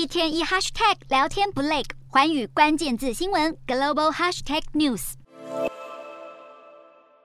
一天一 hashtag 聊天不累，环宇关键字新闻 global hashtag news。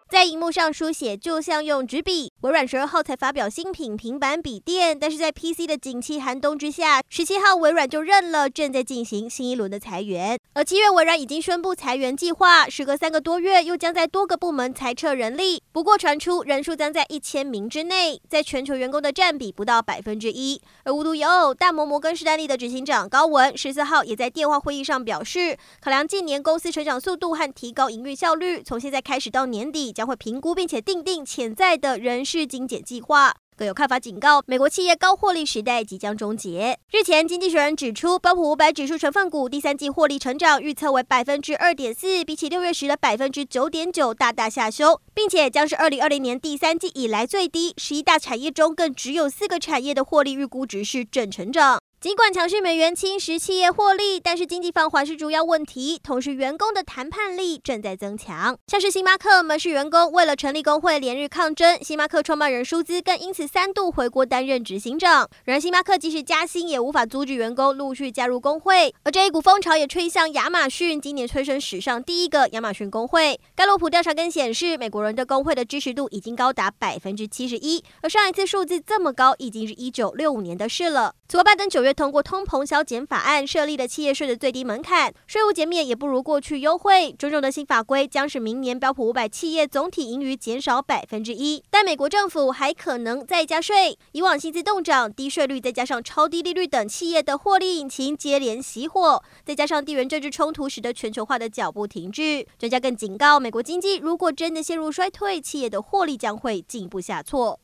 在荧幕上书写就像用纸笔。微软十二号才发表新品平板笔电，但是在 PC 的景气寒冬之下，十七号微软就认了正在进行新一轮的裁员。而七月微软已经宣布裁员计划，时隔三个多月又将在多个部门裁撤人力。不过传出人数将在一千名之内，在全球员工的占比不到百分之一。而无独有偶，大摩摩根士丹利的执行长高文十四号也在电话会议上表示，考量近年公司成长速度和提高营运效率，从现在开始到年底将会评估并且定定潜在的人事。是精简计划，更有看法警告，美国企业高获利时代即将终结。日前，经济学人指出，标普五百指数成分股第三季获利成长预测为百分之二点四，比起六月时的百分之九点九大大下修，并且将是二零二零年第三季以来最低。十一大产业中，更只有四个产业的获利预估值是正成长。尽管强势美元侵蚀企业获利，但是经济放缓是主要问题。同时，员工的谈判力正在增强。像是星巴克门市员工为了成立工会连日抗争，星巴克创办人舒兹更因此三度回国担任执行长。然而，星巴克即使加薪也无法阻止员工陆续加入工会。而这一股风潮也吹向亚马逊，今年催生史上第一个亚马逊工会。盖洛普调查更显示，美国人的工会的支持度已经高达百分之七十一，而上一次数字这么高已经是一九六五年的事了。此外，拜登九月通过通膨削减法案，设立的企业税的最低门槛，税务减免也不如过去优惠。种种的新法规将使明年标普五百企业总体盈余减少百分之一，但美国政府还可能再加税。以往薪资动涨、低税率再加上超低利率等企业的获利引擎接连熄火，再加上地缘政治冲突，使得全球化的脚步停滞。专家更警告，美国经济如果真的陷入衰退，企业的获利将会进一步下挫。